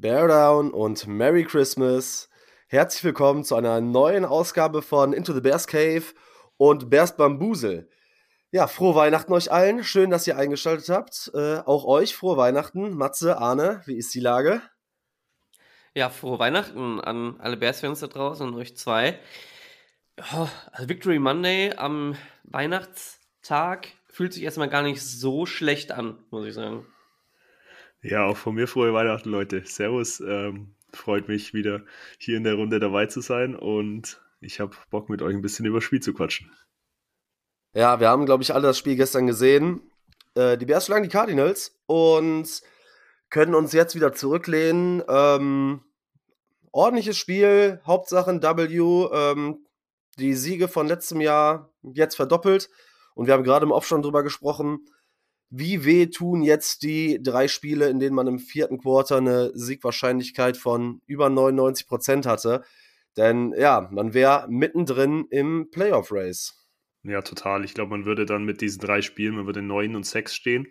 Bear Down und Merry Christmas. Herzlich willkommen zu einer neuen Ausgabe von Into the Bears Cave und Bears Bambusel. Ja, frohe Weihnachten euch allen. Schön, dass ihr eingeschaltet habt. Äh, auch euch frohe Weihnachten. Matze, Arne, wie ist die Lage? Ja, frohe Weihnachten an alle Bears-Fans da draußen und euch zwei. Oh, also Victory Monday am Weihnachtstag fühlt sich erstmal gar nicht so schlecht an, muss ich sagen. Ja, auch von mir frohe Weihnachten, Leute. Servus. Ähm, freut mich wieder hier in der Runde dabei zu sein und ich habe Bock mit euch ein bisschen über Spiel zu quatschen. Ja, wir haben, glaube ich, alle das Spiel gestern gesehen. Äh, die Bears schlagen die Cardinals und können uns jetzt wieder zurücklehnen. Ähm, ordentliches Spiel, Hauptsache W. Ähm, die Siege von letztem Jahr jetzt verdoppelt. Und wir haben gerade im Off schon drüber gesprochen wie weh tun jetzt die drei Spiele, in denen man im vierten Quarter eine Siegwahrscheinlichkeit von über 99 Prozent hatte. Denn ja, man wäre mittendrin im Playoff-Race. Ja, total. Ich glaube, man würde dann mit diesen drei Spielen, man würde 9 und 6 stehen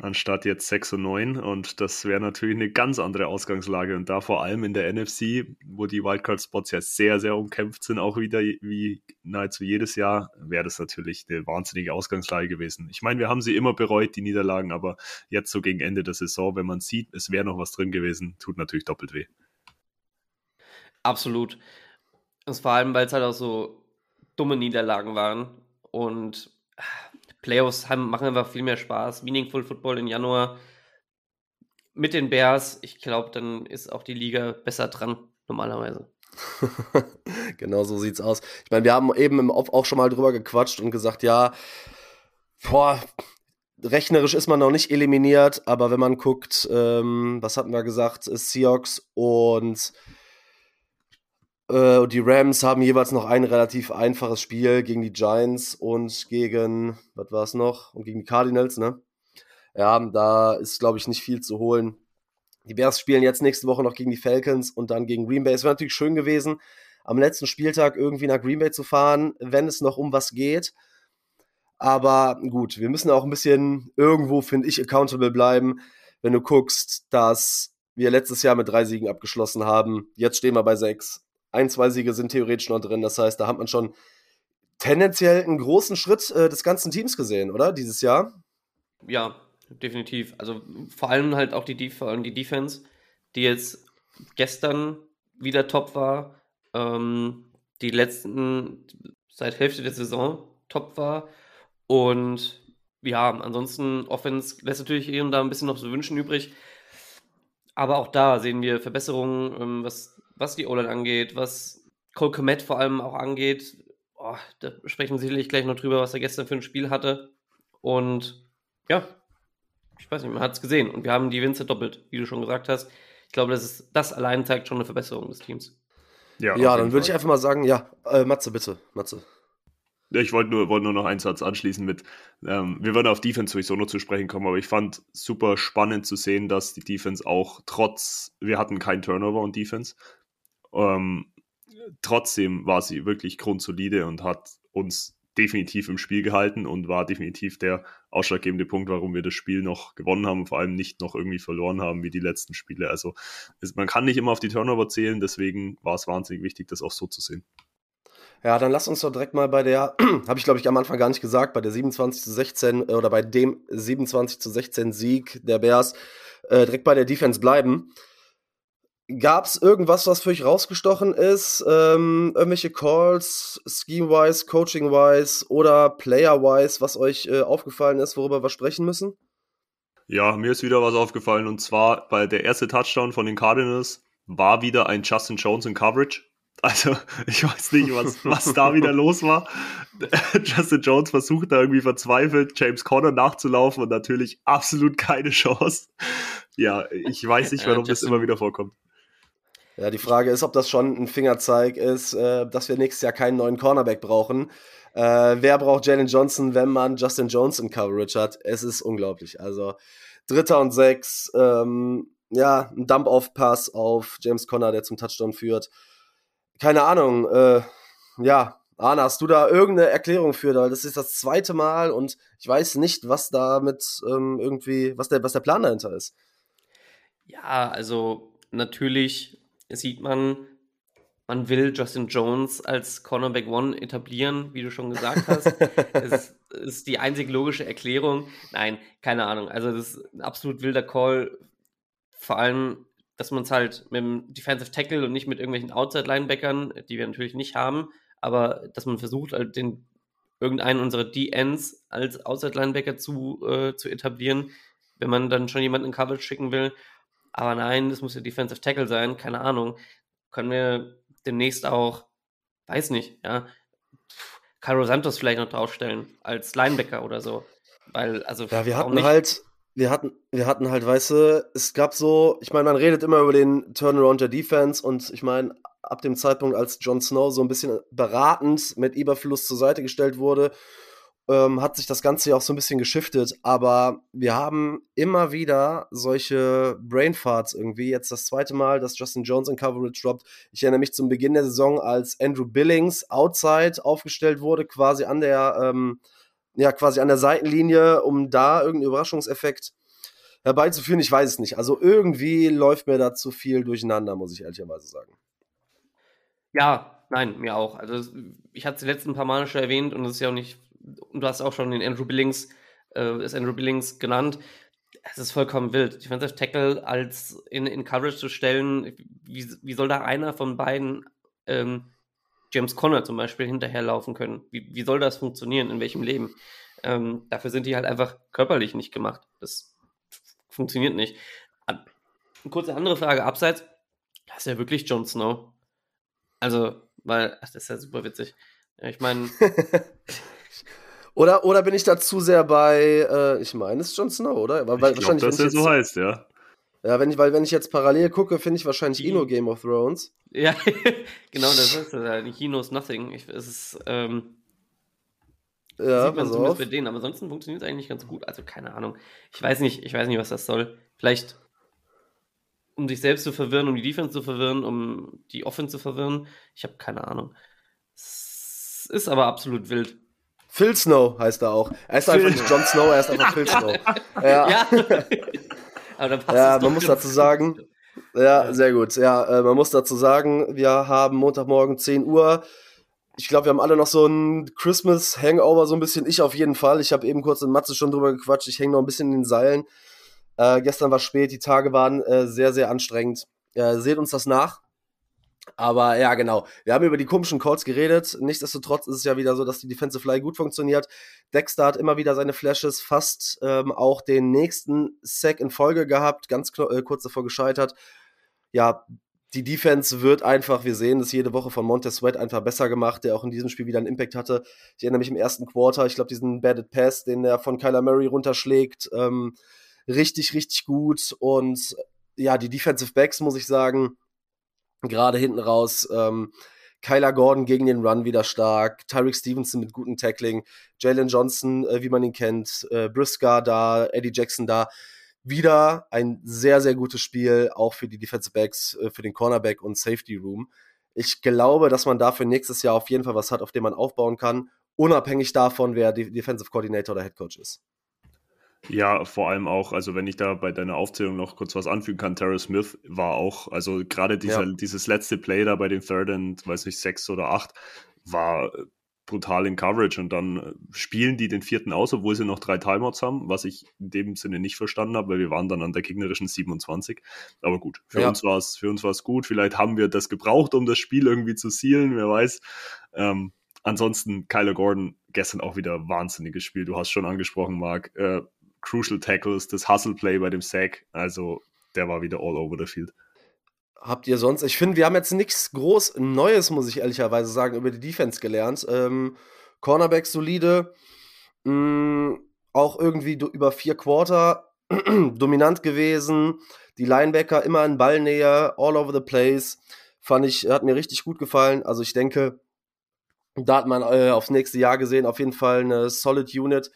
anstatt jetzt 6 und 9. Und das wäre natürlich eine ganz andere Ausgangslage. Und da vor allem in der NFC, wo die Wildcard-Spots ja sehr, sehr umkämpft sind, auch wieder wie nahezu jedes Jahr, wäre das natürlich eine wahnsinnige Ausgangslage gewesen. Ich meine, wir haben sie immer bereut, die Niederlagen, aber jetzt so gegen Ende der Saison, wenn man sieht, es wäre noch was drin gewesen, tut natürlich doppelt weh. Absolut. Und vor allem, weil es halt auch so dumme Niederlagen waren. Und Playoffs haben, machen einfach viel mehr Spaß. Meaningful Football im Januar mit den Bears. Ich glaube, dann ist auch die Liga besser dran, normalerweise. genau so sieht's aus. Ich meine, wir haben eben im Off auch schon mal drüber gequatscht und gesagt, ja, boah, rechnerisch ist man noch nicht eliminiert, aber wenn man guckt, ähm, was hatten wir gesagt, Seahawks und äh, die Rams haben jeweils noch ein relativ einfaches Spiel gegen die Giants und gegen, was war es noch? Und gegen die Cardinals, ne? Ja, da ist, glaube ich, nicht viel zu holen. Die Bears spielen jetzt nächste Woche noch gegen die Falcons und dann gegen Green Bay. Es wäre natürlich schön gewesen, am letzten Spieltag irgendwie nach Green Bay zu fahren, wenn es noch um was geht. Aber gut, wir müssen auch ein bisschen irgendwo, finde ich, accountable bleiben. Wenn du guckst, dass wir letztes Jahr mit drei Siegen abgeschlossen haben, jetzt stehen wir bei sechs ein, zwei Siege sind theoretisch noch drin. Das heißt, da hat man schon tendenziell einen großen Schritt äh, des ganzen Teams gesehen, oder? Dieses Jahr? Ja, definitiv. Also vor allem halt auch die, Def die Defense, die jetzt gestern wieder top war, ähm, die letzten seit Hälfte der Saison top war und ja, ansonsten Offense lässt natürlich hier und da ein bisschen noch so Wünschen übrig. Aber auch da sehen wir Verbesserungen, ähm, was was die O-Line angeht, was Cole Komet vor allem auch angeht. Oh, da sprechen wir sicherlich gleich noch drüber, was er gestern für ein Spiel hatte. Und ja, ich weiß nicht, man hat es gesehen. Und wir haben die Winze doppelt, wie du schon gesagt hast. Ich glaube, das, ist, das allein zeigt schon eine Verbesserung des Teams. Ja, ja dann würde ich einfach mal sagen, ja, äh, Matze, bitte, Matze. Ich wollte nur, wollt nur noch einen Satz anschließen mit, ähm, wir werden auf Defense sowieso noch zu sprechen kommen, aber ich fand super spannend zu sehen, dass die Defense auch trotz, wir hatten keinen Turnover und Defense, ähm, trotzdem war sie wirklich grundsolide und hat uns definitiv im Spiel gehalten und war definitiv der ausschlaggebende Punkt, warum wir das Spiel noch gewonnen haben und vor allem nicht noch irgendwie verloren haben wie die letzten Spiele. Also es, man kann nicht immer auf die Turnover zählen, deswegen war es wahnsinnig wichtig, das auch so zu sehen. Ja, dann lass uns doch direkt mal bei der, habe ich glaube ich am Anfang gar nicht gesagt, bei der 27 zu 16 äh, oder bei dem 27 zu 16 Sieg der Bears äh, direkt bei der Defense bleiben. Gab es irgendwas, was für euch rausgestochen ist? Ähm, irgendwelche Calls, Scheme-wise, Coaching-wise oder Player-wise, was euch äh, aufgefallen ist, worüber wir sprechen müssen? Ja, mir ist wieder was aufgefallen und zwar bei der erste Touchdown von den Cardinals war wieder ein Justin Jones in Coverage. Also, ich weiß nicht, was, was da wieder los war. Justin Jones versucht da irgendwie verzweifelt, James Conner nachzulaufen und natürlich absolut keine Chance. Ja, ich weiß nicht, warum das immer wieder vorkommt. Ja, die Frage ist, ob das schon ein Fingerzeig ist, äh, dass wir nächstes Jahr keinen neuen Cornerback brauchen. Äh, wer braucht Jalen Johnson, wenn man Justin Jones in Coverage hat? Es ist unglaublich. Also Dritter und Sechs, ähm, ja, ein Dump-Off-Pass auf James Conner, der zum Touchdown führt. Keine Ahnung, äh, ja, Arne, hast du da irgendeine Erklärung für? Das ist das zweite Mal und ich weiß nicht, was da mit ähm, irgendwie, was der, was der Plan dahinter ist. Ja, also natürlich sieht man, man will Justin Jones als Cornerback One etablieren, wie du schon gesagt hast. das ist die einzig logische Erklärung. Nein, keine Ahnung. Also das ist ein absolut wilder Call. Vor allem, dass man es halt mit dem Defensive Tackle und nicht mit irgendwelchen Outside-Linebackern, die wir natürlich nicht haben, aber dass man versucht, halt den irgendeinen unserer D-Ends als Outside-Linebacker zu, äh, zu etablieren, wenn man dann schon jemanden in Coverage schicken will. Aber nein, das muss ja Defensive Tackle sein, keine Ahnung. Können wir demnächst auch, weiß nicht, ja, Cairo Santos vielleicht noch draufstellen als Linebacker oder so. Weil, also. Ja, wir hatten halt, wir hatten, wir hatten halt, weißt du, es gab so, ich meine, man redet immer über den Turnaround der Defense und ich meine, ab dem Zeitpunkt, als Jon Snow so ein bisschen beratend mit Überfluss zur Seite gestellt wurde ähm, hat sich das Ganze ja auch so ein bisschen geschiftet. Aber wir haben immer wieder solche Brainfarts irgendwie. Jetzt das zweite Mal, dass Justin Jones in Coverage droppt. Ich erinnere mich zum Beginn der Saison, als Andrew Billings outside aufgestellt wurde, quasi an der, ähm, ja, quasi an der Seitenlinie, um da irgendeinen Überraschungseffekt herbeizuführen. Ich weiß es nicht. Also irgendwie läuft mir da zu viel durcheinander, muss ich ehrlicherweise sagen. Ja, nein, mir auch. Also ich hatte es die letzten paar Mal schon erwähnt und es ist ja auch nicht du hast auch schon den Andrew Billings, äh, das Andrew Billings genannt. Es ist vollkommen wild. Defensive Tackle als in, in Coverage zu stellen, wie, wie soll da einer von beiden, ähm, James Conner zum Beispiel, hinterherlaufen können? Wie, wie soll das funktionieren? In welchem Leben? Ähm, dafür sind die halt einfach körperlich nicht gemacht. Das funktioniert nicht. Eine kurze andere Frage abseits. Das ist ja wirklich Jon Snow. Also, weil, ach, das ist ja super witzig. Ich meine, Oder, oder bin ich da zu sehr bei, äh, ich meine, es ist Jon Snow, oder? Weil, ich glaube, dass er so heißt, ja. Ja, wenn ich, weil wenn ich jetzt parallel gucke, finde ich wahrscheinlich eh nur Game of Thrones. Ja, genau, das ist äh, He knows nothing. Ich, es ist, ähm, ja, sieht man zumindest auf. bei denen, aber ansonsten funktioniert es eigentlich ganz gut. Also keine Ahnung. Ich weiß nicht, ich weiß nicht, was das soll. Vielleicht um sich selbst zu verwirren, um die Defense zu verwirren, um die Offense zu verwirren. Ich habe keine Ahnung. Es ist aber absolut wild. Phil Snow heißt er auch. Er ist einfach nicht Jon Snow, er ist einfach Phil Snow. Ja. ja. Aber dann passt ja, man muss dazu sagen, ja, sehr gut. Ja, äh, man muss dazu sagen, wir haben Montagmorgen 10 Uhr. Ich glaube, wir haben alle noch so ein Christmas-Hangover, so ein bisschen. Ich auf jeden Fall. Ich habe eben kurz in Matze schon drüber gequatscht. Ich hänge noch ein bisschen in den Seilen. Äh, gestern war spät, die Tage waren äh, sehr, sehr anstrengend. Äh, seht uns das nach. Aber ja, genau. Wir haben über die komischen Calls geredet. Nichtsdestotrotz ist es ja wieder so, dass die Defensive Line gut funktioniert. Dexter hat immer wieder seine Flashes, fast ähm, auch den nächsten Sack in Folge gehabt, ganz äh, kurz davor gescheitert. Ja, die Defense wird einfach, wir sehen das jede Woche von Montez Sweat einfach besser gemacht, der auch in diesem Spiel wieder einen Impact hatte. Ich erinnere mich im ersten Quarter, ich glaube, diesen Batted Pass, den er von Kyler Murray runterschlägt, ähm, richtig, richtig gut. Und ja, die Defensive Backs, muss ich sagen, Gerade hinten raus. Ähm, Kyler Gordon gegen den Run wieder stark, Tyreek Stevenson mit gutem Tackling, Jalen Johnson, äh, wie man ihn kennt, äh, Brisker da, Eddie Jackson da. Wieder ein sehr, sehr gutes Spiel, auch für die Defensive Backs, äh, für den Cornerback und Safety Room. Ich glaube, dass man dafür nächstes Jahr auf jeden Fall was hat, auf dem man aufbauen kann, unabhängig davon, wer Defensive Coordinator oder Head Coach ist. Ja, vor allem auch, also wenn ich da bei deiner Aufzählung noch kurz was anfügen kann, Terrell Smith war auch, also gerade dieser, ja. dieses letzte Play da bei den Third and, weiß nicht, sechs oder acht, war brutal in Coverage und dann äh, spielen die den vierten aus, obwohl sie noch drei Timeouts haben, was ich in dem Sinne nicht verstanden habe, weil wir waren dann an der gegnerischen 27. Aber gut, für ja. uns war es für uns war es gut. Vielleicht haben wir das gebraucht, um das Spiel irgendwie zu sealen, wer weiß. Ähm, ansonsten Kyler Gordon gestern auch wieder wahnsinniges Spiel. Du hast schon angesprochen, Marc. Äh, Crucial Tackles, das Hustle Play bei dem Sack. Also der war wieder all over the field. Habt ihr sonst, ich finde, wir haben jetzt nichts groß Neues, muss ich ehrlicherweise sagen, über die Defense gelernt. Ähm, Cornerback solide, mh, mm, auch irgendwie über vier Quarter dominant gewesen. Die Linebacker immer in Ballnähe, all over the place. Fand ich, hat mir richtig gut gefallen. Also ich denke, da hat man äh, aufs nächste Jahr gesehen, auf jeden Fall eine solid Unit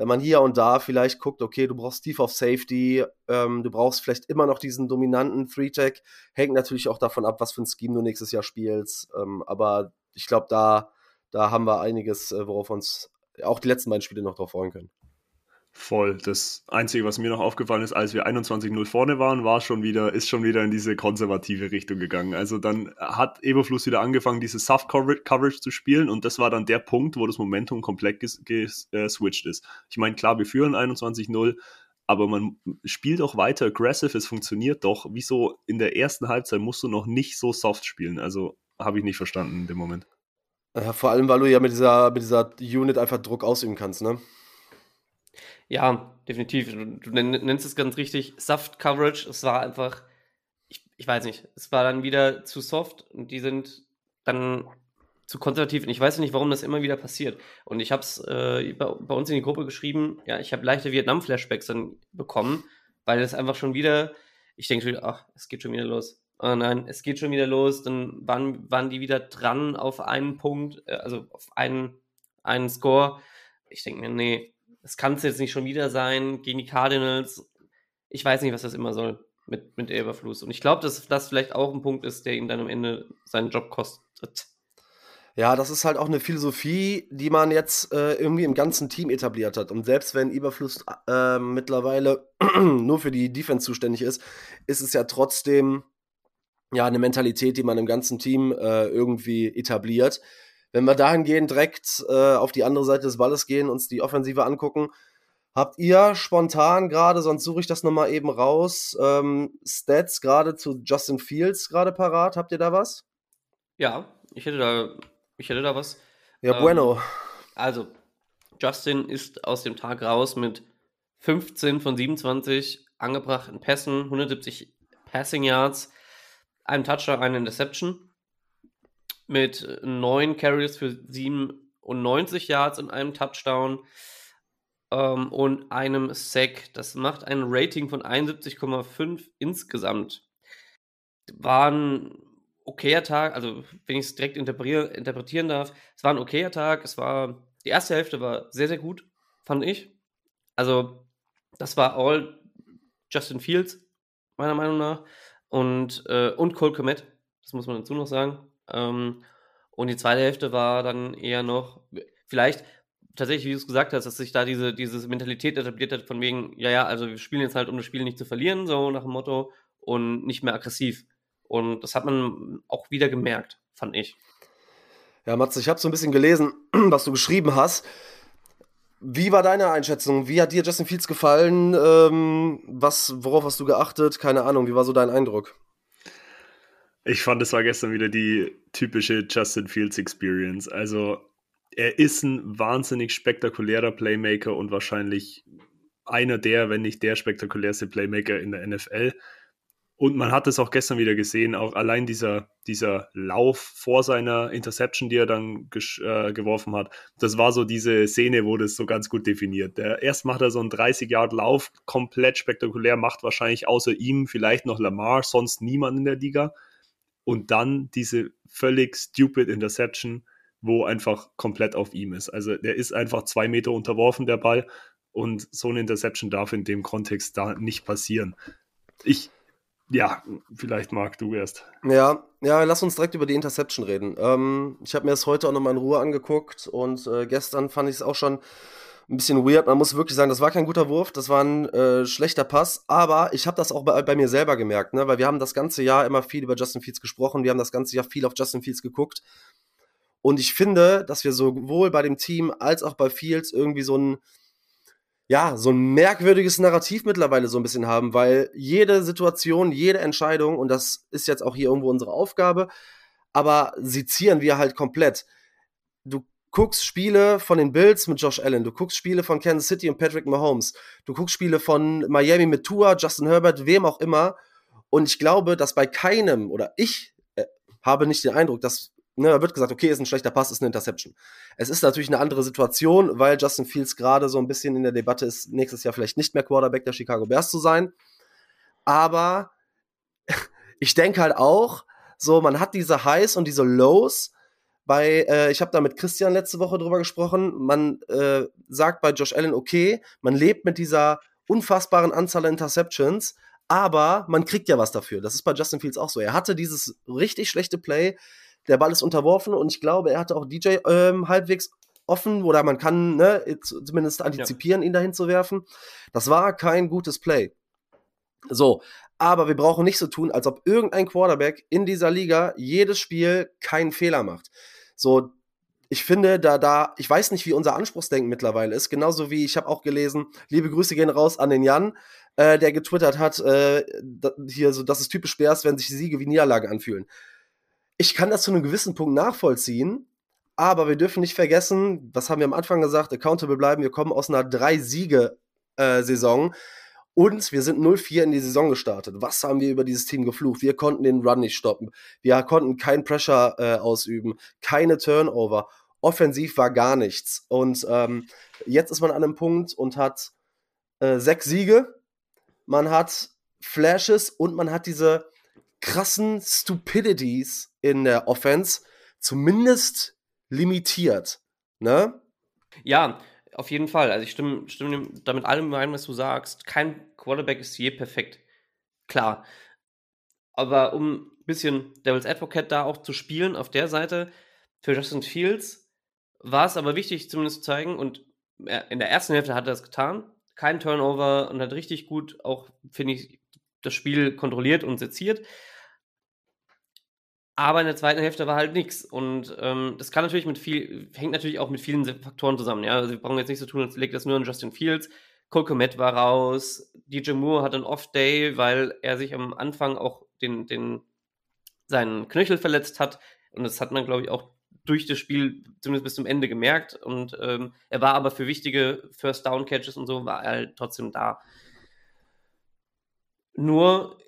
wenn man hier und da vielleicht guckt, okay, du brauchst Steve auf Safety, ähm, du brauchst vielleicht immer noch diesen dominanten Three-Tech, hängt natürlich auch davon ab, was für ein Scheme du nächstes Jahr spielst. Ähm, aber ich glaube, da, da haben wir einiges, äh, worauf uns auch die letzten beiden Spiele noch drauf freuen können. Voll. Das Einzige, was mir noch aufgefallen ist, als wir 21-0 vorne waren, war schon wieder, ist schon wieder in diese konservative Richtung gegangen. Also dann hat Eberfluss wieder angefangen, diese Soft-Coverage zu spielen und das war dann der Punkt, wo das Momentum komplett geswitcht ist. Ich meine, klar, wir führen 21-0, aber man spielt auch weiter aggressive, es funktioniert doch. Wieso in der ersten Halbzeit musst du noch nicht so soft spielen? Also habe ich nicht verstanden in dem Moment. Ja, vor allem, weil du ja mit dieser, mit dieser Unit einfach Druck ausüben kannst, ne? Ja, definitiv. Du, nennst es ganz richtig. Soft-Coverage, es war einfach, ich, ich weiß nicht, es war dann wieder zu soft und die sind dann zu konservativ. Und ich weiß nicht, warum das immer wieder passiert. Und ich habe es äh, bei, bei, uns in die Gruppe geschrieben, ja, ich habe leichte Vietnam-Flashbacks dann bekommen, weil es einfach schon wieder, ich denke schon wieder, ach, es geht schon wieder los. Oh nein, es geht schon wieder los. Dann waren, waren die wieder dran auf einen Punkt, äh, also auf einen, einen Score. Ich denke mir, nee, das kann es jetzt nicht schon wieder sein gegen die Cardinals. Ich weiß nicht, was das immer soll mit, mit Elberfluss. Und ich glaube, dass das vielleicht auch ein Punkt ist, der ihm dann am Ende seinen Job kostet. Ja, das ist halt auch eine Philosophie, die man jetzt äh, irgendwie im ganzen Team etabliert hat. Und selbst wenn Überfluss äh, mittlerweile nur für die Defense zuständig ist, ist es ja trotzdem ja eine Mentalität, die man im ganzen Team äh, irgendwie etabliert. Wenn wir dahingehend direkt äh, auf die andere Seite des Balles gehen, uns die Offensive angucken, habt ihr spontan gerade, sonst suche ich das nochmal eben raus, ähm, Stats gerade zu Justin Fields gerade parat? Habt ihr da was? Ja, ich hätte da, ich hätte da was. Ja, ähm, bueno. Also, Justin ist aus dem Tag raus mit 15 von 27 angebrachten Pässen, 170 Passing Yards, einem Touchdown, eine Interception mit neun Carries für 97 Yards und einem Touchdown ähm, und einem Sack. Das macht ein Rating von 71,5 insgesamt. War ein okayer Tag, also wenn ich es direkt interpretieren darf, es war ein okayer Tag. Es war, die erste Hälfte war sehr, sehr gut, fand ich. Also, das war all Justin Fields, meiner Meinung nach. Und, äh, und Cole Komet, das muss man dazu noch sagen. Ähm, und die zweite Hälfte war dann eher noch, vielleicht tatsächlich, wie du es gesagt hast, dass sich da diese, diese Mentalität etabliert hat, von wegen, ja, ja, also wir spielen jetzt halt, um das Spiel nicht zu verlieren, so nach dem Motto, und nicht mehr aggressiv. Und das hat man auch wieder gemerkt, fand ich. Ja, Matze, ich habe so ein bisschen gelesen, was du geschrieben hast. Wie war deine Einschätzung? Wie hat dir Justin Fields gefallen? Ähm, was, worauf hast du geachtet? Keine Ahnung, wie war so dein Eindruck? Ich fand, es war gestern wieder die typische Justin Fields Experience. Also, er ist ein wahnsinnig spektakulärer Playmaker und wahrscheinlich einer der, wenn nicht der spektakulärste Playmaker in der NFL. Und man hat es auch gestern wieder gesehen, auch allein dieser, dieser Lauf vor seiner Interception, die er dann äh, geworfen hat, das war so diese Szene, wo das so ganz gut definiert. Der, erst macht er so einen 30-Yard-Lauf, komplett spektakulär, macht wahrscheinlich außer ihm vielleicht noch Lamar, sonst niemand in der Liga und dann diese völlig stupid Interception, wo einfach komplett auf ihm ist. Also der ist einfach zwei Meter unterworfen, der Ball. Und so eine Interception darf in dem Kontext da nicht passieren. Ich, ja, vielleicht mag du erst. Ja, ja, lass uns direkt über die Interception reden. Ähm, ich habe mir das heute auch nochmal in Ruhe angeguckt und äh, gestern fand ich es auch schon ein bisschen weird. Man muss wirklich sagen, das war kein guter Wurf, das war ein äh, schlechter Pass, aber ich habe das auch bei, bei, mir selber gemerkt, ne? weil wir haben das ganze Jahr immer viel über Justin Fields gesprochen, wir haben das ganze Jahr viel auf Justin Fields geguckt. Und ich finde, dass wir sowohl bei dem Team als auch bei Fields irgendwie so ein, ja, so ein merkwürdiges Narrativ mittlerweile so ein bisschen haben, weil jede Situation, jede Entscheidung, und das ist jetzt auch hier irgendwo unsere Aufgabe, aber sie zieren wir halt komplett. Du guckst Spiele von den Bills mit Josh Allen, du guckst Spiele von Kansas City und Patrick Mahomes, du guckst Spiele von Miami mit Tua, Justin Herbert, wem auch immer. Und ich glaube, dass bei keinem, oder ich äh, habe nicht den Eindruck, dass, ne, da wird gesagt, okay, ist ein schlechter Pass, ist eine Interception. Es ist natürlich eine andere Situation, weil Justin Fields gerade so ein bisschen in der Debatte ist, nächstes Jahr vielleicht nicht mehr Quarterback der Chicago Bears zu sein. Aber ich denke halt auch, so, man hat diese Highs und diese Lows, bei, äh, ich habe da mit Christian letzte Woche drüber gesprochen, man äh, sagt bei Josh Allen, okay, man lebt mit dieser unfassbaren Anzahl an Interceptions, aber man kriegt ja was dafür. Das ist bei Justin Fields auch so. Er hatte dieses richtig schlechte Play, der Ball ist unterworfen und ich glaube, er hatte auch DJ ähm, halbwegs offen oder man kann ne, zumindest antizipieren, ja. ihn dahin zu werfen. Das war kein gutes Play. So, aber wir brauchen nicht so tun, als ob irgendein Quarterback in dieser Liga jedes Spiel keinen Fehler macht. So, ich finde, da, da, ich weiß nicht, wie unser Anspruchsdenken mittlerweile ist. Genauso wie ich habe auch gelesen, liebe Grüße gehen raus an den Jan, äh, der getwittert hat, äh, hier so, dass es typisch Bears, wenn sich Siege wie Niederlagen anfühlen. Ich kann das zu einem gewissen Punkt nachvollziehen, aber wir dürfen nicht vergessen, was haben wir am Anfang gesagt, accountable bleiben, wir kommen aus einer Drei-Siege-Saison. Äh, und wir sind 0-4 in die Saison gestartet. Was haben wir über dieses Team geflucht? Wir konnten den Run nicht stoppen. Wir konnten kein Pressure äh, ausüben, keine Turnover offensiv war gar nichts. Und ähm, jetzt ist man an einem Punkt und hat äh, sechs Siege, man hat Flashes und man hat diese krassen Stupidities in der Offense zumindest limitiert. Ne? Ja, auf jeden Fall. Also ich stimme, stimme damit allem überein, was du sagst. Kein Quarterback ist je perfekt. Klar. Aber um ein bisschen Devil's Advocate da auch zu spielen auf der Seite, für Justin Fields war es aber wichtig, zumindest zu zeigen, und in der ersten Hälfte hat er das getan. Kein Turnover und hat richtig gut auch, finde ich, das Spiel kontrolliert und seziert. Aber in der zweiten Hälfte war halt nichts. Und ähm, das kann natürlich mit viel, hängt natürlich auch mit vielen Faktoren zusammen. Ja? Also wir brauchen jetzt nicht so tun, als legt das nur an Justin Fields. Cole Komet war raus. DJ Moore hat einen Off-Day, weil er sich am Anfang auch den, den, seinen Knöchel verletzt hat. Und das hat man, glaube ich, auch durch das Spiel zumindest bis zum Ende gemerkt. Und ähm, er war aber für wichtige First Down Catches und so war er halt trotzdem da. Nur,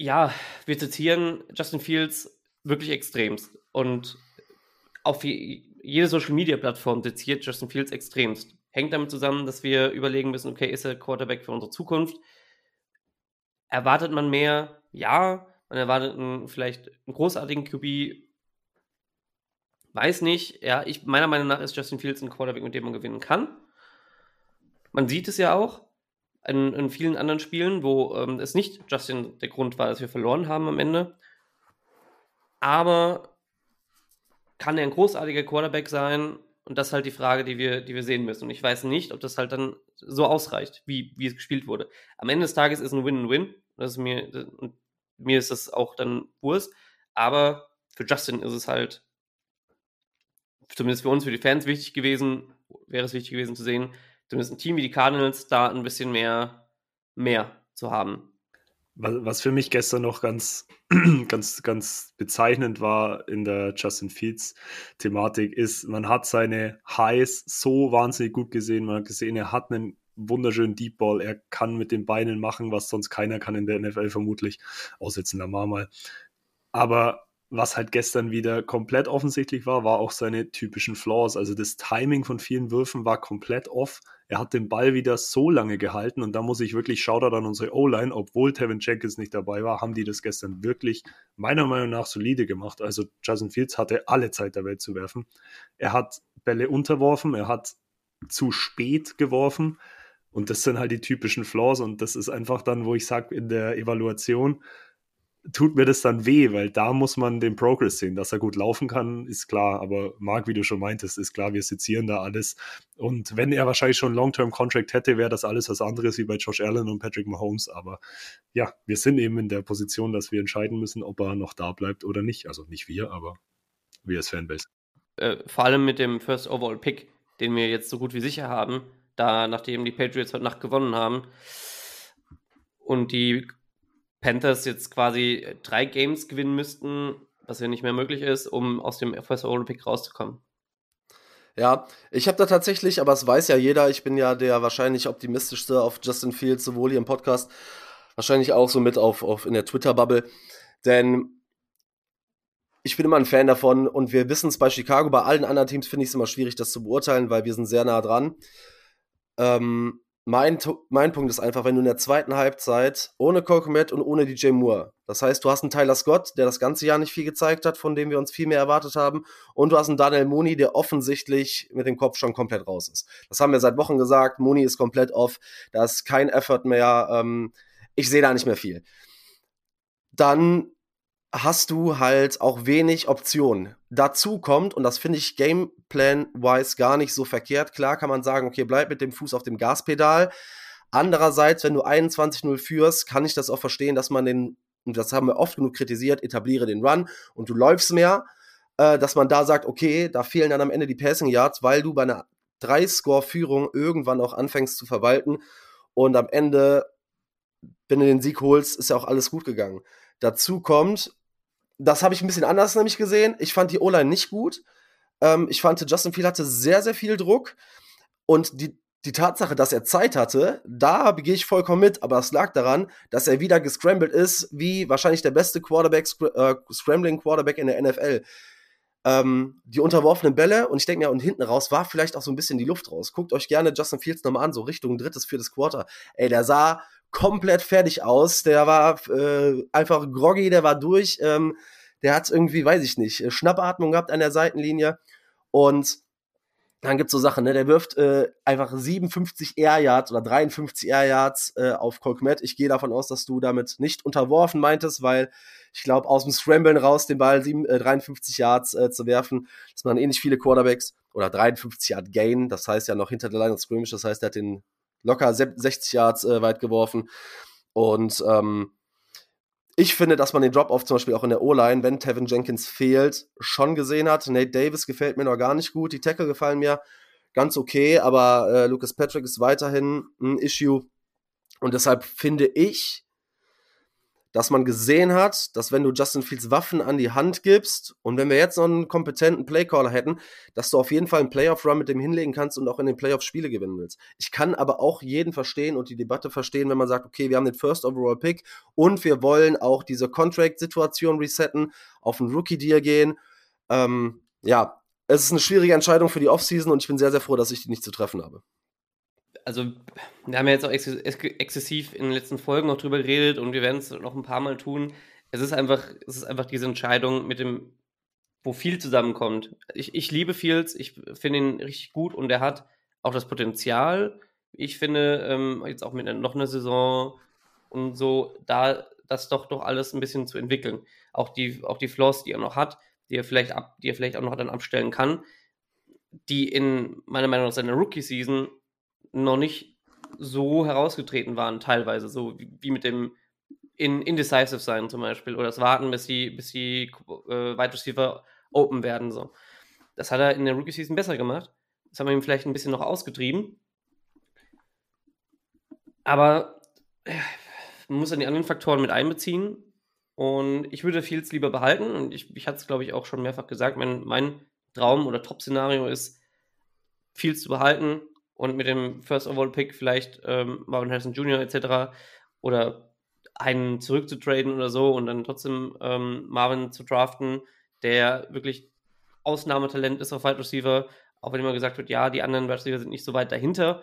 ja, wir zitieren Justin Fields wirklich extremst. Und auf jede Social Media Plattform zitiert Justin Fields extremst. Hängt damit zusammen, dass wir überlegen müssen, okay, ist er Quarterback für unsere Zukunft? Erwartet man mehr? Ja. Man erwartet einen, vielleicht einen großartigen QB, Weiß nicht. Ja, ich, meiner Meinung nach ist Justin Fields ein Quarterback, mit dem man gewinnen kann. Man sieht es ja auch in, in vielen anderen Spielen, wo ähm, es nicht Justin der Grund war, dass wir verloren haben am Ende. Aber kann er ein großartiger Quarterback sein? Und das ist halt die Frage, die wir, die wir sehen müssen. Und ich weiß nicht, ob das halt dann so ausreicht, wie, wie es gespielt wurde. Am Ende des Tages ist ein Win-Win. Das ist mir, und mir ist das auch dann Wurst. Aber für Justin ist es halt zumindest für uns, für die Fans wichtig gewesen, wäre es wichtig gewesen zu sehen, zumindest ein Team wie die Cardinals da ein bisschen mehr, mehr zu haben. Was für mich gestern noch ganz, ganz, ganz bezeichnend war in der Justin Fields Thematik ist, man hat seine Highs so wahnsinnig gut gesehen. Man hat gesehen, er hat einen wunderschönen Deep Ball. Er kann mit den Beinen machen, was sonst keiner kann in der NFL vermutlich. Aussetzen Lamar mal. Aber was halt gestern wieder komplett offensichtlich war, war auch seine typischen Flaws. Also das Timing von vielen Würfen war komplett off. Er hat den Ball wieder so lange gehalten und da muss ich wirklich Shoutout an unsere O-Line, obwohl Tevin Jenkins nicht dabei war, haben die das gestern wirklich meiner Meinung nach solide gemacht. Also Justin Fields hatte alle Zeit der Welt zu werfen. Er hat Bälle unterworfen, er hat zu spät geworfen und das sind halt die typischen Flaws und das ist einfach dann, wo ich sage in der Evaluation, tut mir das dann weh, weil da muss man den Progress sehen. Dass er gut laufen kann, ist klar. Aber Marc, wie du schon meintest, ist klar, wir sezieren da alles. Und wenn er wahrscheinlich schon einen Long-Term-Contract hätte, wäre das alles was anderes wie bei Josh Allen und Patrick Mahomes. Aber ja, wir sind eben in der Position, dass wir entscheiden müssen, ob er noch da bleibt oder nicht. Also nicht wir, aber wir als Fanbase. Äh, vor allem mit dem First Overall Pick, den wir jetzt so gut wie sicher haben, da nachdem die Patriots heute Nacht gewonnen haben und die Panthers jetzt quasi drei Games gewinnen müssten, was ja nicht mehr möglich ist, um aus dem First Olympic rauszukommen. Ja, ich habe da tatsächlich, aber es weiß ja jeder, ich bin ja der wahrscheinlich optimistischste auf Justin Fields, sowohl hier im Podcast, wahrscheinlich auch so mit auf, auf in der Twitter-Bubble. Denn ich bin immer ein Fan davon und wir wissen es bei Chicago, bei allen anderen Teams finde ich es immer schwierig, das zu beurteilen, weil wir sind sehr nah dran. Ähm, mein, mein Punkt ist einfach, wenn du in der zweiten Halbzeit ohne Colcomet und ohne DJ Moore, das heißt, du hast einen Tyler Scott, der das ganze Jahr nicht viel gezeigt hat, von dem wir uns viel mehr erwartet haben, und du hast einen Daniel Mooney, der offensichtlich mit dem Kopf schon komplett raus ist. Das haben wir seit Wochen gesagt, Mooney ist komplett off, da ist kein Effort mehr, ähm, ich sehe da nicht mehr viel. Dann hast du halt auch wenig Optionen. Dazu kommt, und das finde ich Gameplan-wise gar nicht so verkehrt, klar kann man sagen, okay, bleib mit dem Fuß auf dem Gaspedal. Andererseits, wenn du 21-0 führst, kann ich das auch verstehen, dass man den, und das haben wir oft genug kritisiert, etabliere den Run und du läufst mehr, äh, dass man da sagt, okay, da fehlen dann am Ende die Passing Yards, weil du bei einer 3-Score-Führung irgendwann auch anfängst zu verwalten und am Ende, wenn du den Sieg holst, ist ja auch alles gut gegangen. Dazu kommt, das habe ich ein bisschen anders nämlich gesehen. Ich fand die O-Line nicht gut. Ähm, ich fand, Justin Field hatte sehr, sehr viel Druck. Und die, die Tatsache, dass er Zeit hatte, da gehe ich vollkommen mit, aber es lag daran, dass er wieder gescrambled ist, wie wahrscheinlich der beste Quarterback, äh, Scrambling Quarterback in der NFL. Ähm, die unterworfenen Bälle und ich denke mir, und hinten raus war vielleicht auch so ein bisschen die Luft raus. Guckt euch gerne Justin Fields nochmal an, so Richtung drittes, viertes Quarter. Ey, der sah komplett fertig aus. Der war äh, einfach groggy, der war durch. Ähm, der hat irgendwie, weiß ich nicht, äh, Schnappatmung gehabt an der Seitenlinie. Und dann gibt's so Sachen, ne? Der wirft äh, einfach 57 Air Yards oder 53 Air Yards äh, auf Colkmet. Ich gehe davon aus, dass du damit nicht unterworfen meintest, weil ich glaube, aus dem Scramblen raus den Ball 7, äh, 53 Yards äh, zu werfen, das machen eh nicht viele Quarterbacks oder 53 Yard Gain. Das heißt ja noch hinter der Line of Scrimmage. Das heißt, er hat den locker 60 Yards äh, weit geworfen. Und ähm, ich finde, dass man den Drop-Off zum Beispiel auch in der O-Line, wenn Tevin Jenkins fehlt, schon gesehen hat. Nate Davis gefällt mir noch gar nicht gut. Die Tackle gefallen mir ganz okay, aber äh, Lucas Patrick ist weiterhin ein Issue. Und deshalb finde ich, dass man gesehen hat, dass wenn du Justin Fields Waffen an die Hand gibst und wenn wir jetzt noch einen kompetenten Playcaller hätten, dass du auf jeden Fall einen Playoff-Run mit dem hinlegen kannst und auch in den Playoffs Spiele gewinnen willst. Ich kann aber auch jeden verstehen und die Debatte verstehen, wenn man sagt, okay, wir haben den First Overall Pick und wir wollen auch diese Contract-Situation resetten, auf einen Rookie-Deal gehen. Ähm, ja, es ist eine schwierige Entscheidung für die Offseason und ich bin sehr, sehr froh, dass ich die nicht zu treffen habe also wir haben ja jetzt auch ex exzessiv in den letzten Folgen noch drüber geredet und wir werden es noch ein paar Mal tun. Es ist einfach, es ist einfach diese Entscheidung mit dem, wo viel zusammenkommt. Ich, ich liebe Fields, ich finde ihn richtig gut und er hat auch das Potenzial. Ich finde, ähm, jetzt auch mit noch einer Saison und so, da das doch doch alles ein bisschen zu entwickeln. Auch die, auch die Flaws, die er noch hat, die er vielleicht ab, die er vielleicht auch noch dann abstellen kann, die in meiner Meinung nach seiner Rookie-Season noch nicht so herausgetreten waren, teilweise, so wie, wie mit dem in Indecisive sein zum Beispiel oder das Warten, bis die, bis die äh, Wide Receiver open werden. So. Das hat er in der Rookie Season besser gemacht. Das haben wir ihm vielleicht ein bisschen noch ausgetrieben. Aber äh, man muss dann die anderen Faktoren mit einbeziehen. Und ich würde Fields lieber behalten. Und ich, ich hatte es, glaube ich, auch schon mehrfach gesagt. Mein, mein Traum oder Top-Szenario ist, Fields zu behalten, und mit dem First Overall Pick vielleicht ähm, Marvin Harrison Jr. etc. oder einen zurückzutraden oder so und dann trotzdem ähm, Marvin zu draften, der wirklich Ausnahmetalent ist auf Wide Receiver, auch wenn immer gesagt wird, ja, die anderen Wide Receiver sind nicht so weit dahinter.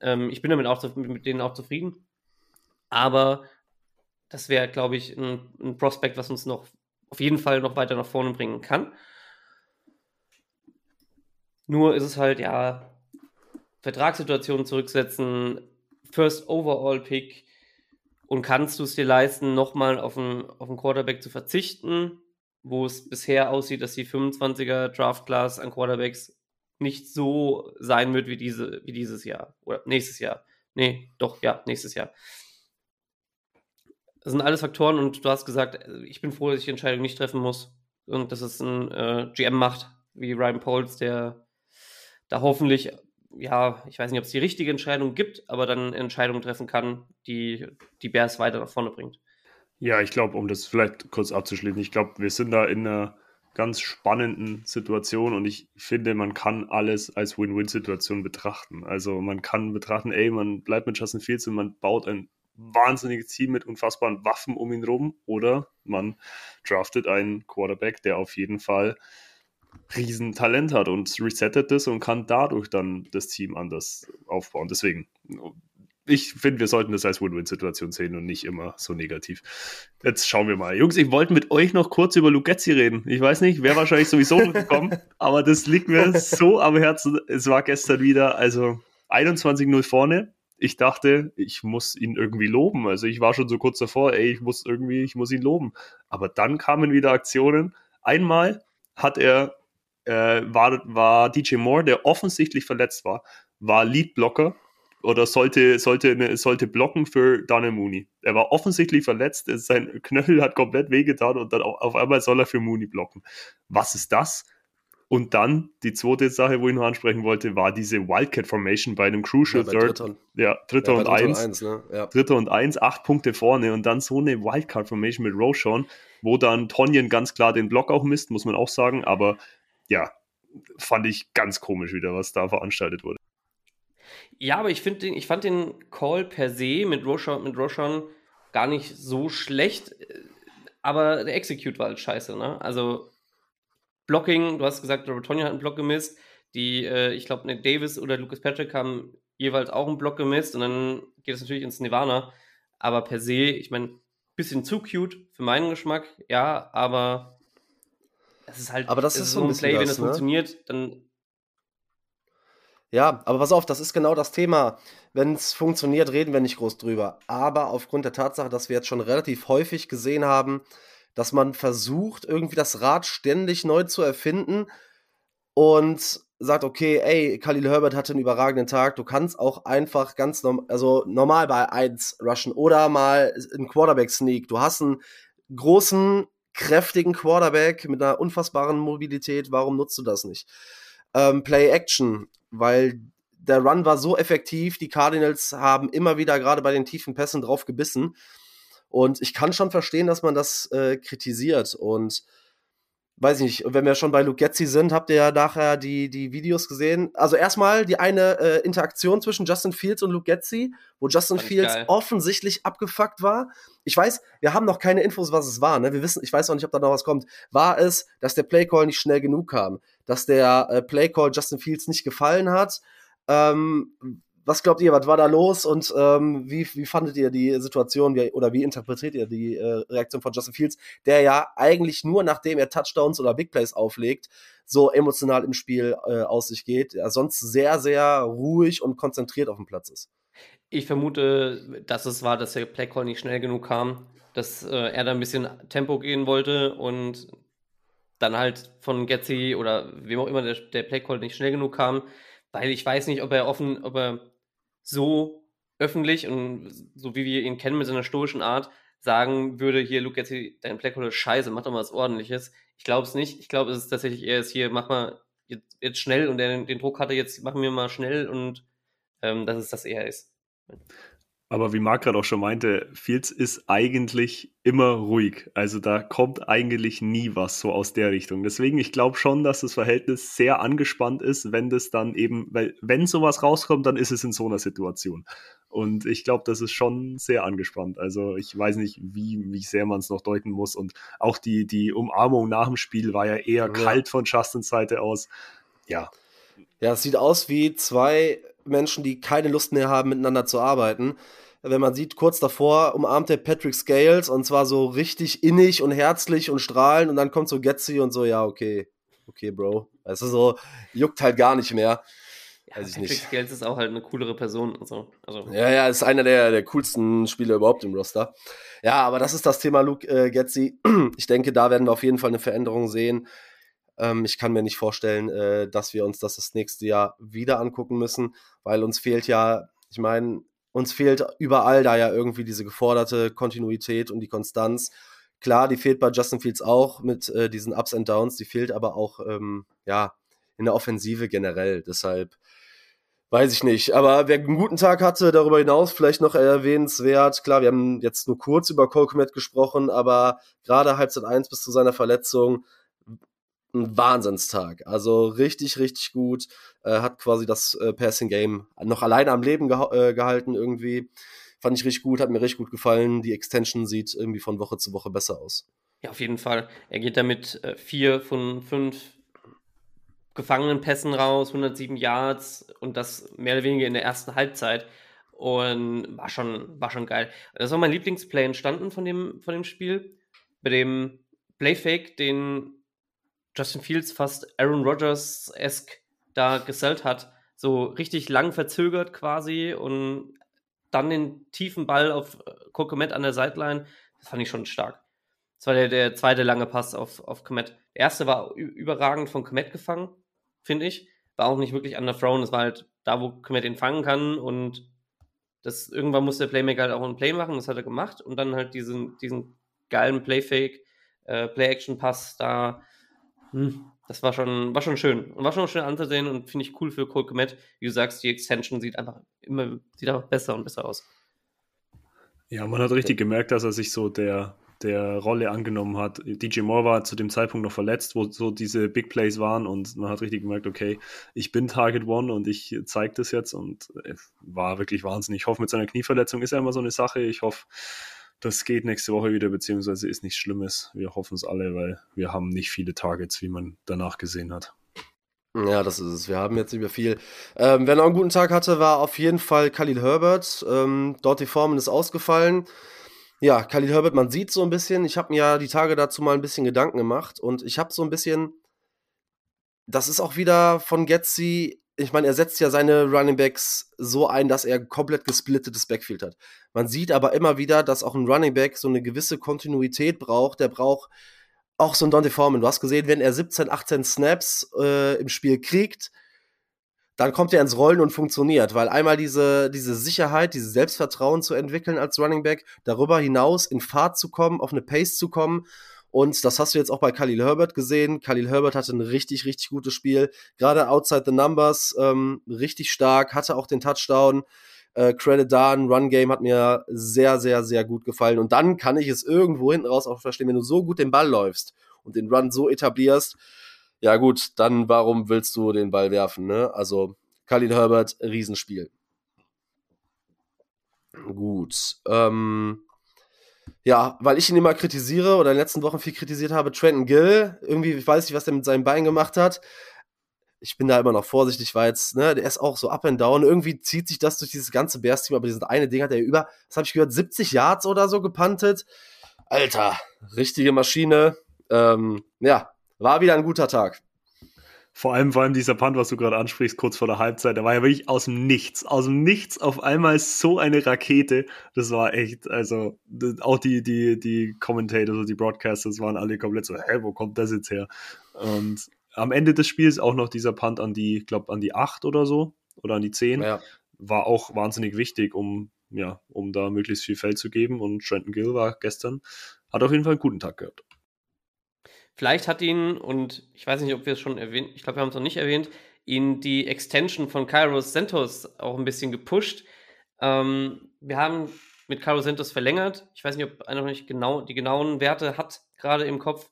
Ähm, ich bin damit auch mit, denen auch zufrieden. Aber das wäre, glaube ich, ein, ein Prospekt, was uns noch auf jeden Fall noch weiter nach vorne bringen kann. Nur ist es halt, ja, Vertragssituation zurücksetzen, First Overall Pick und kannst du es dir leisten, nochmal auf einen, auf einen Quarterback zu verzichten, wo es bisher aussieht, dass die 25er Draft Class an Quarterbacks nicht so sein wird wie, diese, wie dieses Jahr oder nächstes Jahr. Nee, doch, ja, nächstes Jahr. Das sind alles Faktoren und du hast gesagt, ich bin froh, dass ich die Entscheidung nicht treffen muss und dass es ein äh, GM macht, wie Ryan Poles, der da hoffentlich ja, ich weiß nicht, ob es die richtige Entscheidung gibt, aber dann Entscheidungen treffen kann, die die Bears weiter nach vorne bringt. Ja, ich glaube, um das vielleicht kurz abzuschließen, ich glaube, wir sind da in einer ganz spannenden Situation und ich finde, man kann alles als Win-Win-Situation betrachten. Also man kann betrachten, ey, man bleibt mit Justin Fields und man baut ein wahnsinniges Team mit unfassbaren Waffen um ihn rum oder man draftet einen Quarterback, der auf jeden Fall Riesentalent hat und resettet das und kann dadurch dann das Team anders aufbauen. Deswegen, ich finde, wir sollten das als Win-Win-Situation sehen und nicht immer so negativ. Jetzt schauen wir mal. Jungs, ich wollte mit euch noch kurz über Lugetzi reden. Ich weiß nicht, wäre wahrscheinlich sowieso gekommen, aber das liegt mir so am Herzen. Es war gestern wieder, also 21-0 vorne. ich dachte, ich muss ihn irgendwie loben. Also ich war schon so kurz davor, ey, ich muss irgendwie, ich muss ihn loben. Aber dann kamen wieder Aktionen. Einmal hat er, äh, war, war DJ Moore, der offensichtlich verletzt war, war Leadblocker oder sollte, sollte, sollte blocken für Daniel Mooney. Er war offensichtlich verletzt, sein Knöchel hat komplett wehgetan und dann auf einmal soll er für Mooney blocken. Was ist das? Und dann die zweite Sache, wo ich noch ansprechen wollte, war diese Wildcat Formation bei einem Crucial ja, Third. Dritter, ja, Dritter ja, und Eins. eins ne? ja. Dritter und Eins, acht Punkte vorne und dann so eine Wildcard Formation mit Roshan, wo dann Tonyan ganz klar den Block auch misst, muss man auch sagen. Aber ja, fand ich ganz komisch wieder, was da veranstaltet wurde. Ja, aber ich, den, ich fand den Call per se mit Roshan, mit Roshan gar nicht so schlecht, aber der Execute war halt scheiße, ne? Also Blocking, du hast gesagt, Tonja hat einen Block gemisst, die, äh, ich glaube, Nick Davis oder Lucas Patrick haben jeweils auch einen Block gemisst und dann geht es natürlich ins Nirvana, aber per se, ich meine, bisschen zu cute für meinen Geschmack, ja, aber es ist halt aber das ist so ein, Play, das, wenn es ne? funktioniert, dann ja, aber pass auf, das ist genau das Thema. Wenn es funktioniert, reden wir nicht groß drüber. Aber aufgrund der Tatsache, dass wir jetzt schon relativ häufig gesehen haben, dass man versucht, irgendwie das Rad ständig neu zu erfinden und sagt, okay, ey, Khalil Herbert hatte einen überragenden Tag, du kannst auch einfach ganz norm also normal bei 1 rushen oder mal einen Quarterback-Sneak. Du hast einen großen, kräftigen Quarterback mit einer unfassbaren Mobilität, warum nutzt du das nicht? Ähm, Play Action weil der Run war so effektiv, die Cardinals haben immer wieder gerade bei den tiefen Pässen drauf gebissen. Und ich kann schon verstehen, dass man das äh, kritisiert. Und weiß ich nicht, wenn wir schon bei Luke Getzi sind, habt ihr ja nachher die, die Videos gesehen. Also erstmal die eine äh, Interaktion zwischen Justin Fields und Luke Getzi, wo Justin Fields geil. offensichtlich abgefuckt war. Ich weiß, wir haben noch keine Infos, was es war. Ne? Wir wissen, ich weiß auch nicht, ob da noch was kommt. War es, dass der Playcall nicht schnell genug kam? Dass der äh, Playcall Justin Fields nicht gefallen hat? Ähm, was glaubt ihr, was war da los und ähm, wie, wie fandet ihr die Situation wie, oder wie interpretiert ihr die äh, Reaktion von Justin Fields, der ja eigentlich nur nachdem er Touchdowns oder Big Plays auflegt, so emotional im Spiel äh, aus sich geht, ja, sonst sehr, sehr ruhig und konzentriert auf dem Platz ist? Ich vermute, dass es war, dass der Playcall nicht schnell genug kam, dass äh, er da ein bisschen Tempo gehen wollte und dann halt von Getzi oder wem auch immer der, der Playcall nicht schnell genug kam, weil ich weiß nicht, ob er offen, ob er so öffentlich und so wie wir ihn kennen mit seiner stoischen Art sagen würde, hier, Luke, jetzt dein Blackhole ist scheiße, mach doch mal was ordentliches. Ich glaube es nicht. Ich glaube, es ist tatsächlich eher ist hier, mach mal jetzt, jetzt schnell und der, den Druck hatte jetzt, machen wir mal schnell und ähm, dass es das eher ist. Aber wie Marc gerade auch schon meinte, Fields ist eigentlich immer ruhig. Also da kommt eigentlich nie was so aus der Richtung. Deswegen, ich glaube schon, dass das Verhältnis sehr angespannt ist, wenn das dann eben, weil wenn sowas rauskommt, dann ist es in so einer Situation. Und ich glaube, das ist schon sehr angespannt. Also ich weiß nicht, wie, wie sehr man es noch deuten muss. Und auch die, die Umarmung nach dem Spiel war ja eher ja. kalt von Justins Seite aus. Ja. Ja, es sieht aus wie zwei Menschen, die keine Lust mehr haben, miteinander zu arbeiten. Wenn man sieht, kurz davor umarmt er Patrick Scales und zwar so richtig innig und herzlich und strahlend und dann kommt so Getzi und so, ja, okay, okay, Bro. Also so, juckt halt gar nicht mehr. Ja, Weiß ich Patrick nicht. Scales ist auch halt eine coolere Person. Also, also. Ja, ja, ist einer der, der coolsten Spieler überhaupt im Roster. Ja, aber das ist das Thema Luke äh, Getzi. Ich denke, da werden wir auf jeden Fall eine Veränderung sehen. Ähm, ich kann mir nicht vorstellen, äh, dass wir uns das das nächste Jahr wieder angucken müssen, weil uns fehlt ja, ich meine, uns fehlt überall da ja irgendwie diese geforderte Kontinuität und die Konstanz. Klar, die fehlt bei Justin Fields auch mit äh, diesen Ups and Downs, die fehlt aber auch, ähm, ja, in der Offensive generell. Deshalb weiß ich nicht. Aber wer einen guten Tag hatte, darüber hinaus vielleicht noch erwähnenswert. Klar, wir haben jetzt nur kurz über Colcomet gesprochen, aber gerade Halbzeit 1 bis zu seiner Verletzung ein Wahnsinnstag. Also richtig, richtig gut. Äh, hat quasi das äh, Passing Game noch alleine am Leben geha äh, gehalten irgendwie. Fand ich richtig gut, hat mir richtig gut gefallen. Die Extension sieht irgendwie von Woche zu Woche besser aus. Ja, auf jeden Fall. Er geht damit äh, vier von fünf gefangenen Pässen raus, 107 Yards und das mehr oder weniger in der ersten Halbzeit. Und war schon, war schon geil. Das war mein Lieblingsplay entstanden von dem, von dem Spiel. Bei dem Playfake, den Justin Fields fast Aaron Rodgers-esque da gesellt hat. So richtig lang verzögert quasi und dann den tiefen Ball auf äh, Kokomet an der Sideline, das fand ich schon stark. Das war der, der zweite lange Pass auf, auf Komet. Der erste war überragend von Komet gefangen, finde ich. War auch nicht wirklich an der Throne, es war halt da, wo Komet ihn fangen kann und das, irgendwann muss der Playmaker halt auch ein Play machen, das hat er gemacht und dann halt diesen, diesen geilen Playfake, äh, Play-Action-Pass da, hm, das war schon, war schon schön und war schon schön anzusehen und finde ich cool für Cole Komet. Wie du sagst, die Extension sieht einfach immer, sieht einfach besser und besser aus. Ja, man hat richtig gemerkt, dass er sich so der, der Rolle angenommen hat. DJ Moore war zu dem Zeitpunkt noch verletzt, wo so diese Big Plays waren und man hat richtig gemerkt, okay, ich bin Target One und ich zeige das jetzt und war wirklich wahnsinnig. Ich hoffe, mit seiner Knieverletzung ist ja immer so eine Sache. Ich hoffe, das geht nächste Woche wieder, beziehungsweise ist nichts Schlimmes. Wir hoffen es alle, weil wir haben nicht viele Targets, wie man danach gesehen hat. Ja, das ist es. Wir haben jetzt nicht mehr viel. Ähm, wer noch einen guten Tag hatte, war auf jeden Fall Khalil Herbert. Ähm, dort die Formen ist ausgefallen. Ja, Khalil Herbert, man sieht so ein bisschen, ich habe mir ja die Tage dazu mal ein bisschen Gedanken gemacht und ich habe so ein bisschen, das ist auch wieder von Getzi ich meine, er setzt ja seine Running Backs so ein, dass er komplett gesplittetes Backfield hat. Man sieht aber immer wieder, dass auch ein Running Back so eine gewisse Kontinuität braucht. Der braucht auch so ein Dante Foreman. Du hast gesehen, wenn er 17, 18 Snaps äh, im Spiel kriegt, dann kommt er ins Rollen und funktioniert, weil einmal diese, diese Sicherheit, dieses Selbstvertrauen zu entwickeln als Running Back, darüber hinaus in Fahrt zu kommen, auf eine Pace zu kommen und das hast du jetzt auch bei Khalil Herbert gesehen. Khalil Herbert hatte ein richtig, richtig gutes Spiel. Gerade outside the numbers, ähm, richtig stark, hatte auch den Touchdown. Äh, Credit da, ein Run-Game hat mir sehr, sehr, sehr gut gefallen. Und dann kann ich es irgendwo hinten raus auch verstehen, wenn du so gut den Ball läufst und den Run so etablierst, ja gut, dann warum willst du den Ball werfen, ne? Also Khalil Herbert, Riesenspiel. Gut. Ähm, ja, weil ich ihn immer kritisiere oder in den letzten Wochen viel kritisiert habe, Trenton Gill, irgendwie, ich weiß nicht, was der mit seinem Bein gemacht hat. Ich bin da immer noch vorsichtig, weil jetzt, ne, der ist auch so up and down. Irgendwie zieht sich das durch dieses ganze Bears-Team, aber dieses eine Ding hat er über, was habe ich gehört, 70 Yards oder so gepantet. Alter, richtige Maschine. Ähm, ja, war wieder ein guter Tag. Vor allem, vor allem dieser Punt, was du gerade ansprichst, kurz vor der Halbzeit, der war ja wirklich aus dem Nichts. Aus dem Nichts auf einmal so eine Rakete. Das war echt, also auch die, die, die Commentators, die Broadcasters waren alle komplett so, hä, wo kommt das jetzt her? Und am Ende des Spiels auch noch dieser Punt an die, ich glaube, an die 8 oder so oder an die 10. Ja. War auch wahnsinnig wichtig, um, ja, um da möglichst viel Feld zu geben. Und Trenton Gill war gestern, hat auf jeden Fall einen guten Tag gehabt. Vielleicht hat ihn, und ich weiß nicht, ob wir es schon erwähnt, ich glaube, wir haben es noch nicht erwähnt, ihn die Extension von Kairos Santos auch ein bisschen gepusht. Ähm, wir haben mit Kairos Santos verlängert. Ich weiß nicht, ob einer noch nicht genau die genauen Werte hat, gerade im Kopf.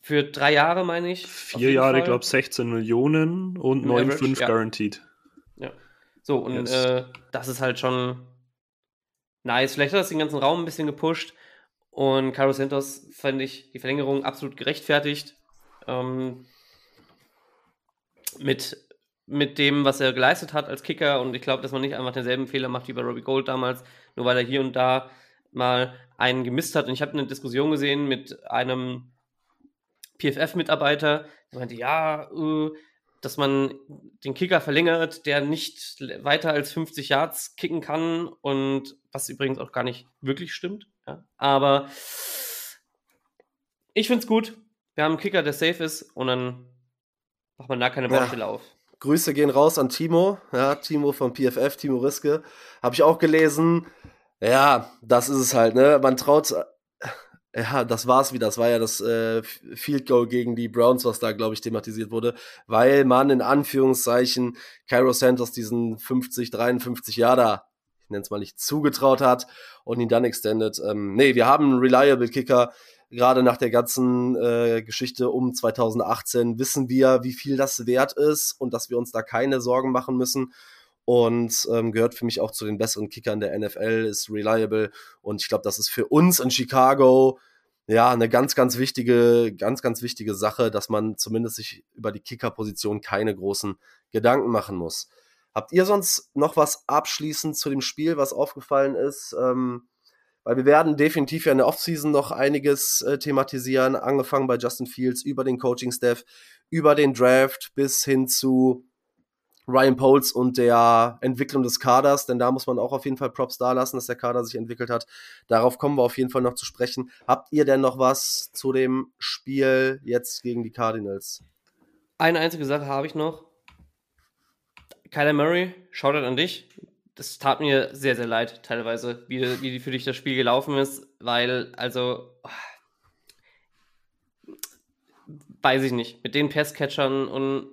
Für drei Jahre, meine ich. Vier Jahre, ich glaube 16 Millionen und 9,5 ja. guaranteed. Ja. So, und yes. äh, das ist halt schon nice. Vielleicht hat das den ganzen Raum ein bisschen gepusht. Und Carlos Santos fand ich die Verlängerung absolut gerechtfertigt. Ähm, mit, mit dem, was er geleistet hat als Kicker. Und ich glaube, dass man nicht einfach denselben Fehler macht wie bei Robbie Gold damals, nur weil er hier und da mal einen gemisst hat. Und ich habe eine Diskussion gesehen mit einem PFF-Mitarbeiter, der meinte, ja, äh, dass man den Kicker verlängert, der nicht weiter als 50 Yards kicken kann und was übrigens auch gar nicht wirklich stimmt. Ja? Aber ich finde es gut. Wir haben einen Kicker, der safe ist und dann macht man da keine Baustelle ja. auf. Grüße gehen raus an Timo, ja, Timo von PFF, Timo Riske. Habe ich auch gelesen. Ja, das ist es halt, ne? Man traut, ja, das war's wieder. Das war ja das äh, Field Goal gegen die Browns, was da, glaube ich, thematisiert wurde, weil man in Anführungszeichen Cairo Santos diesen 50, 53 Jahre nenne es mal nicht, zugetraut hat und ihn dann extended. Ähm, nee, wir haben einen Reliable Kicker. Gerade nach der ganzen äh, Geschichte um 2018 wissen wir, wie viel das wert ist und dass wir uns da keine Sorgen machen müssen. Und ähm, gehört für mich auch zu den besseren Kickern der NFL, ist reliable. Und ich glaube, das ist für uns in Chicago ja eine ganz, ganz wichtige, ganz, ganz wichtige Sache, dass man zumindest sich über die Kickerposition keine großen Gedanken machen muss. Habt ihr sonst noch was abschließend zu dem Spiel, was aufgefallen ist? Ähm, weil wir werden definitiv ja in der Offseason noch einiges äh, thematisieren, angefangen bei Justin Fields, über den Coaching-Staff, über den Draft bis hin zu Ryan Poles und der Entwicklung des Kaders, denn da muss man auch auf jeden Fall Props da lassen, dass der Kader sich entwickelt hat. Darauf kommen wir auf jeden Fall noch zu sprechen. Habt ihr denn noch was zu dem Spiel jetzt gegen die Cardinals? Eine einzige Sache habe ich noch. Kyler Murray, Shoutout an dich. Das tat mir sehr, sehr leid, teilweise, wie, wie für dich das Spiel gelaufen ist, weil, also, weiß ich nicht, mit den Passcatchern und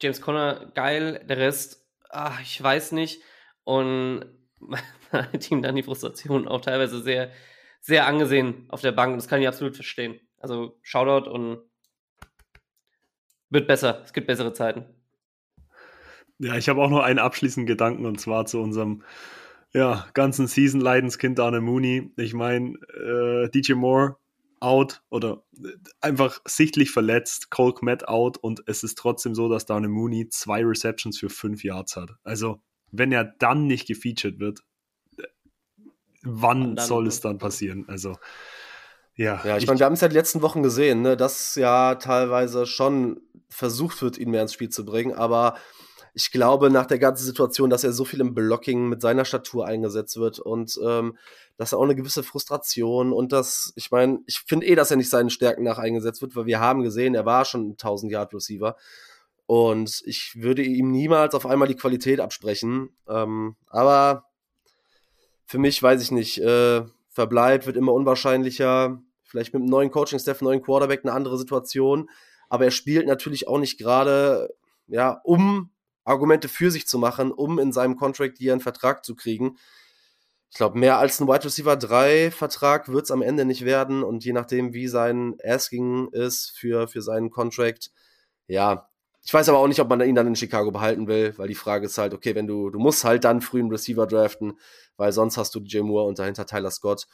James Conner geil, der Rest, ach, ich weiß nicht. Und hat ihm dann die Frustration auch teilweise sehr, sehr angesehen auf der Bank. Das kann ich absolut verstehen. Also Shoutout und wird besser. Es gibt bessere Zeiten. Ja, ich habe auch noch einen abschließenden Gedanken und zwar zu unserem ja, ganzen Season-Leidenskind Arne Mooney. Ich meine, äh, DJ Moore out oder äh, einfach sichtlich verletzt, Cole Kmet out und es ist trotzdem so, dass Darnell Mooney zwei Receptions für fünf Yards hat. Also, wenn er dann nicht gefeatured wird, äh, wann dann, soll es dann passieren? Also, ja. Ja, ich, ich meine, wir haben es ja die letzten Wochen gesehen, ne, dass ja teilweise schon versucht wird, ihn mehr ins Spiel zu bringen, aber ich glaube, nach der ganzen Situation, dass er so viel im Blocking mit seiner Statur eingesetzt wird und ähm, dass er auch eine gewisse Frustration und das, ich meine, ich finde eh, dass er nicht seinen Stärken nach eingesetzt wird, weil wir haben gesehen, er war schon ein 1000 Yard Receiver und ich würde ihm niemals auf einmal die Qualität absprechen. Ähm, aber für mich weiß ich nicht, äh, Verbleib wird immer unwahrscheinlicher. Vielleicht mit einem neuen Coaching-Staff, neuen Quarterback eine andere Situation. Aber er spielt natürlich auch nicht gerade, ja, um Argumente für sich zu machen, um in seinem Contract hier einen Vertrag zu kriegen ich glaube, mehr als ein Wide Receiver 3 Vertrag wird es am Ende nicht werden. Und je nachdem, wie sein Asking ist für, für seinen Contract, ja. Ich weiß aber auch nicht, ob man ihn dann in Chicago behalten will, weil die Frage ist halt, okay, wenn du, du musst halt dann früh einen Receiver draften, weil sonst hast du DJ Moore und dahinter Tyler Scott.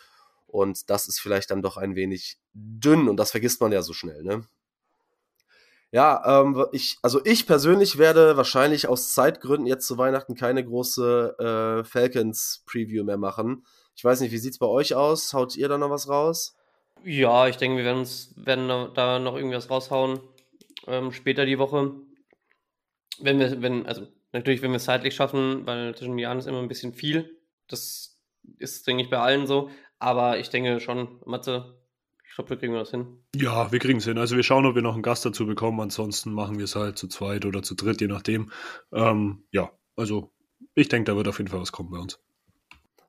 Und das ist vielleicht dann doch ein wenig dünn und das vergisst man ja so schnell, ne? Ja, ähm, ich, also ich persönlich werde wahrscheinlich aus Zeitgründen jetzt zu Weihnachten keine große äh, Falcons-Preview mehr machen. Ich weiß nicht, wie sieht's bei euch aus? Haut ihr da noch was raus? Ja, ich denke, wir werden uns werden da noch irgendwas raushauen ähm, später die Woche. Wenn wir, wenn, also natürlich, wenn wir es zeitlich schaffen, weil zwischen Jahren ist immer ein bisschen viel. Das ist, denke ich, bei allen so. Aber ich denke schon, Mathe, ich glaube, wir kriegen das hin. Ja, wir kriegen es hin. Also wir schauen, ob wir noch einen Gast dazu bekommen. Ansonsten machen wir es halt zu zweit oder zu dritt, je nachdem. Ähm, ja, also ich denke, da wird auf jeden Fall was kommen bei uns.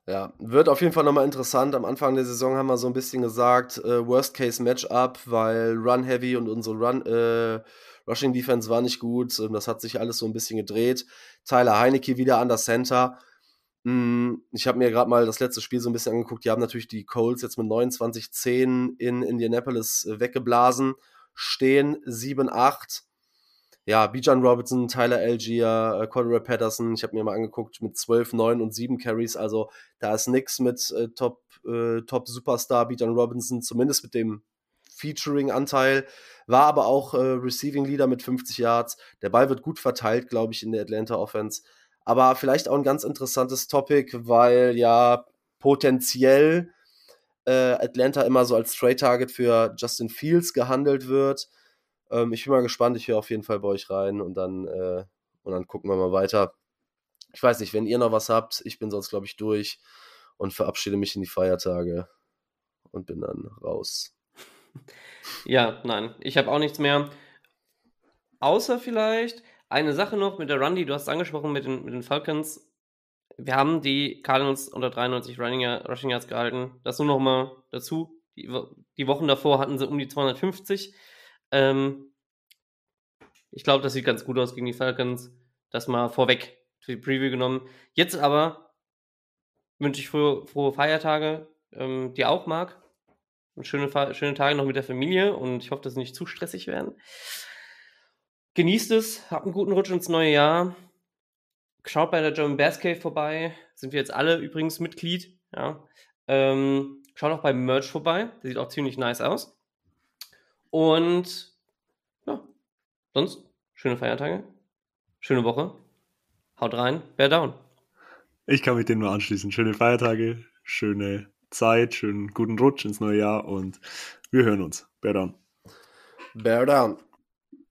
Ja, wird auf jeden Fall nochmal interessant. Am Anfang der Saison haben wir so ein bisschen gesagt, äh, Worst-Case-Matchup, weil Run-Heavy und unsere Run, äh, Rushing-Defense war nicht gut. Das hat sich alles so ein bisschen gedreht. Tyler Heinecke wieder an der Center. Hm, ich habe mir gerade mal das letzte Spiel so ein bisschen angeguckt. Die haben natürlich die Colts jetzt mit 29-10 in Indianapolis äh, weggeblasen. Stehen 7-8. Ja, Bijan Robinson, Tyler Algier, äh, Cordero Patterson, ich habe mir mal angeguckt, mit 12, 9 und 7 Carries. Also da ist nix mit äh, Top, äh, Top Superstar Bijan Robinson, zumindest mit dem Featuring-Anteil. War aber auch äh, Receiving Leader mit 50 Yards. Der Ball wird gut verteilt, glaube ich, in der Atlanta Offense. Aber vielleicht auch ein ganz interessantes Topic, weil ja potenziell äh, Atlanta immer so als Trade Target für Justin Fields gehandelt wird. Ähm, ich bin mal gespannt, ich höre auf jeden Fall bei euch rein und dann, äh, und dann gucken wir mal weiter. Ich weiß nicht, wenn ihr noch was habt, ich bin sonst, glaube ich, durch und verabschiede mich in die Feiertage und bin dann raus. Ja, nein, ich habe auch nichts mehr. Außer vielleicht, eine Sache noch mit der Run, die du hast angesprochen mit den, mit den Falcons. Wir haben die Cardinals unter 93 Running, Rushing Yards gehalten. Das nur noch mal dazu. Die, die Wochen davor hatten sie um die 250. Ähm, ich glaube, das sieht ganz gut aus gegen die Falcons. Das mal vorweg für die Preview genommen. Jetzt aber wünsche ich frohe, frohe Feiertage. Ähm, dir auch, Marc. Und schöne, schöne Tage noch mit der Familie. Und ich hoffe, dass sie nicht zu stressig werden. Genießt es, habt einen guten Rutsch ins neue Jahr. Schaut bei der German Bass Cave vorbei. Sind wir jetzt alle übrigens Mitglied. Ja. Ähm, schaut auch beim Merch vorbei. Der sieht auch ziemlich nice aus. Und ja, sonst schöne Feiertage, schöne Woche. Haut rein, bear down. Ich kann mich dem nur anschließen. Schöne Feiertage, schöne Zeit, schönen guten Rutsch ins neue Jahr und wir hören uns. Bear down. Bear down.